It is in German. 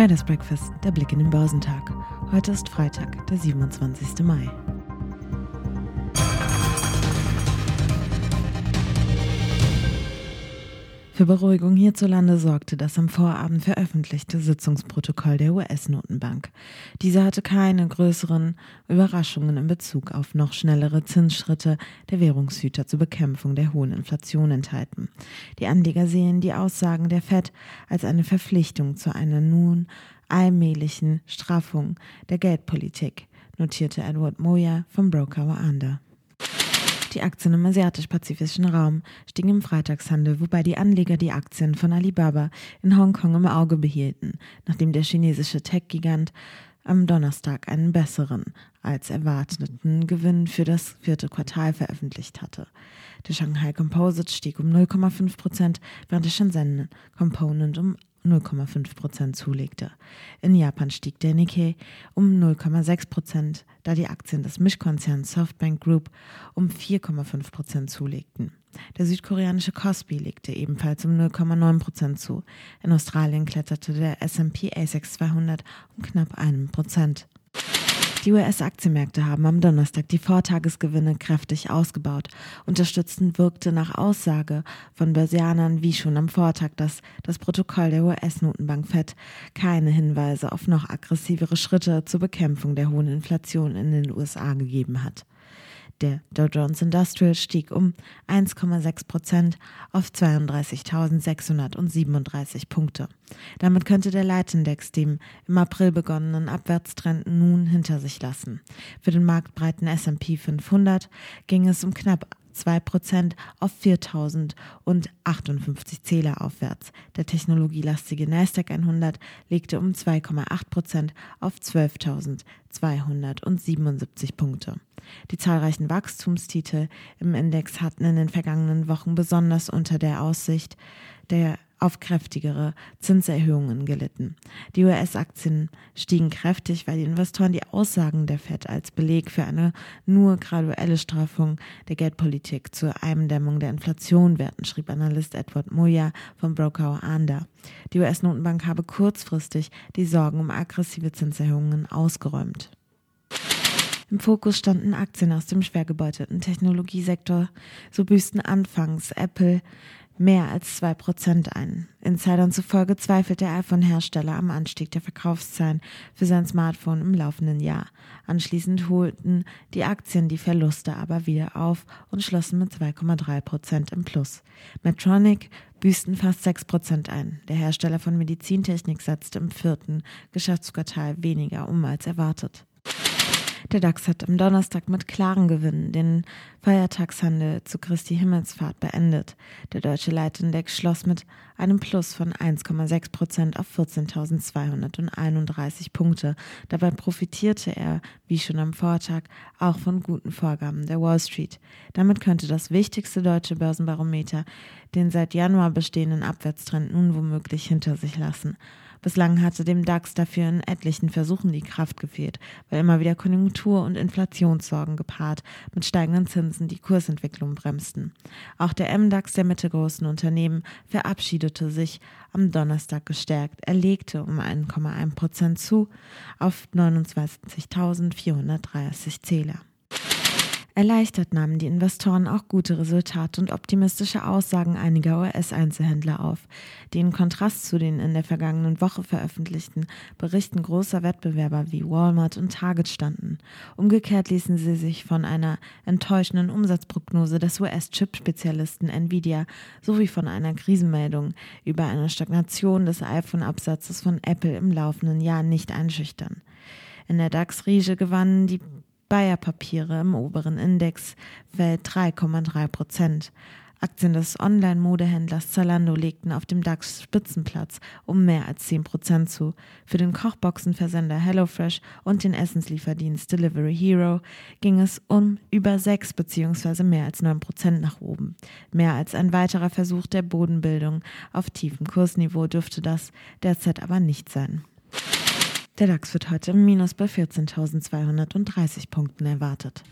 Traders Breakfast, der Blick in den Börsentag. Heute ist Freitag, der 27. Mai. Für Beruhigung hierzulande sorgte das am Vorabend veröffentlichte Sitzungsprotokoll der US-Notenbank. Diese hatte keine größeren Überraschungen in Bezug auf noch schnellere Zinsschritte der Währungshüter zur Bekämpfung der hohen Inflation enthalten. Die Anleger sehen die Aussagen der Fed als eine Verpflichtung zu einer nun allmählichen Straffung der Geldpolitik, notierte Edward Moya vom Broker Waanda. Die Aktien im asiatisch-pazifischen Raum stiegen im Freitagshandel, wobei die Anleger die Aktien von Alibaba in Hongkong im Auge behielten, nachdem der chinesische Tech-Gigant am Donnerstag einen besseren als erwarteten Gewinn für das vierte Quartal veröffentlicht hatte. Der Shanghai Composite stieg um 0,5 Prozent, während der Shenzhen Component um 0,5 Prozent zulegte. In Japan stieg der Nikkei um 0,6 Prozent, da die Aktien des Mischkonzerns Softbank Group um 4,5 Prozent zulegten. Der südkoreanische Kospi legte ebenfalls um 0,9 Prozent zu. In Australien kletterte der S&P ASX 200 um knapp einen Prozent. Die US-Aktienmärkte haben am Donnerstag die Vortagesgewinne kräftig ausgebaut. Unterstützend wirkte nach Aussage von Börsianern wie schon am Vortag, dass das Protokoll der US-Notenbank FED keine Hinweise auf noch aggressivere Schritte zur Bekämpfung der hohen Inflation in den USA gegeben hat. Der Dow Jones Industrial stieg um 1,6 Prozent auf 32.637 Punkte. Damit könnte der Leitindex dem im April begonnenen Abwärtstrend nun hinter sich lassen. Für den marktbreiten S&P 500 ging es um knapp 2% auf 4.058 Zähler aufwärts. Der technologielastige Nasdaq 100 legte um 2,8% auf 12.277 Punkte. Die zahlreichen Wachstumstitel im Index hatten in den vergangenen Wochen besonders unter der Aussicht der auf kräftigere Zinserhöhungen gelitten. Die US-Aktien stiegen kräftig, weil die Investoren die Aussagen der Fed als Beleg für eine nur graduelle Straffung der Geldpolitik zur Eindämmung der Inflation werten, schrieb Analyst Edward Moya vom Broker Anda. Die US-Notenbank habe kurzfristig die Sorgen um aggressive Zinserhöhungen ausgeräumt. Im Fokus standen Aktien aus dem schwer gebeutelten Technologiesektor. So büßten anfangs Apple, mehr als 2% ein. Insidern zufolge zweifelt der iPhone-Hersteller am Anstieg der Verkaufszahlen für sein Smartphone im laufenden Jahr. Anschließend holten die Aktien die Verluste aber wieder auf und schlossen mit 2,3% im Plus. Medtronic büßten fast 6% ein. Der Hersteller von Medizintechnik setzte im vierten Geschäftsquartal weniger um als erwartet. Der DAX hat am Donnerstag mit klaren Gewinnen den Feiertagshandel zu Christi Himmelsfahrt beendet. Der deutsche Leitindex schloss mit einem Plus von 1,6 Prozent auf 14.231 Punkte. Dabei profitierte er, wie schon am Vortag, auch von guten Vorgaben der Wall Street. Damit könnte das wichtigste deutsche Börsenbarometer den seit Januar bestehenden Abwärtstrend nun womöglich hinter sich lassen. Bislang hatte dem DAX dafür in etlichen Versuchen die Kraft gefehlt, weil immer wieder Konjunktur- und Inflationssorgen gepaart mit steigenden Zinsen die Kursentwicklung bremsten. Auch der MDAX der mittelgroßen Unternehmen verabschiedete sich am Donnerstag gestärkt. Er legte um 1,1 Prozent zu auf 29.430 Zähler. Erleichtert nahmen die Investoren auch gute Resultate und optimistische Aussagen einiger US-Einzelhändler auf, die in Kontrast zu den in der vergangenen Woche veröffentlichten Berichten großer Wettbewerber wie Walmart und Target standen. Umgekehrt ließen sie sich von einer enttäuschenden Umsatzprognose des US-Chip-Spezialisten Nvidia sowie von einer Krisenmeldung über eine Stagnation des iPhone-Absatzes von Apple im laufenden Jahr nicht einschüchtern. In der DAX-Riege gewannen die Bayer-Papiere im oberen Index fällt 3,3 Prozent. Aktien des Online-Modehändlers Zalando legten auf dem DAX Spitzenplatz um mehr als 10 Prozent zu. Für den Kochboxenversender HelloFresh und den Essenslieferdienst Delivery Hero ging es um über 6 bzw. mehr als 9 Prozent nach oben. Mehr als ein weiterer Versuch der Bodenbildung auf tiefem Kursniveau dürfte das derzeit aber nicht sein. Der DAX wird heute im Minus bei 14.230 Punkten erwartet.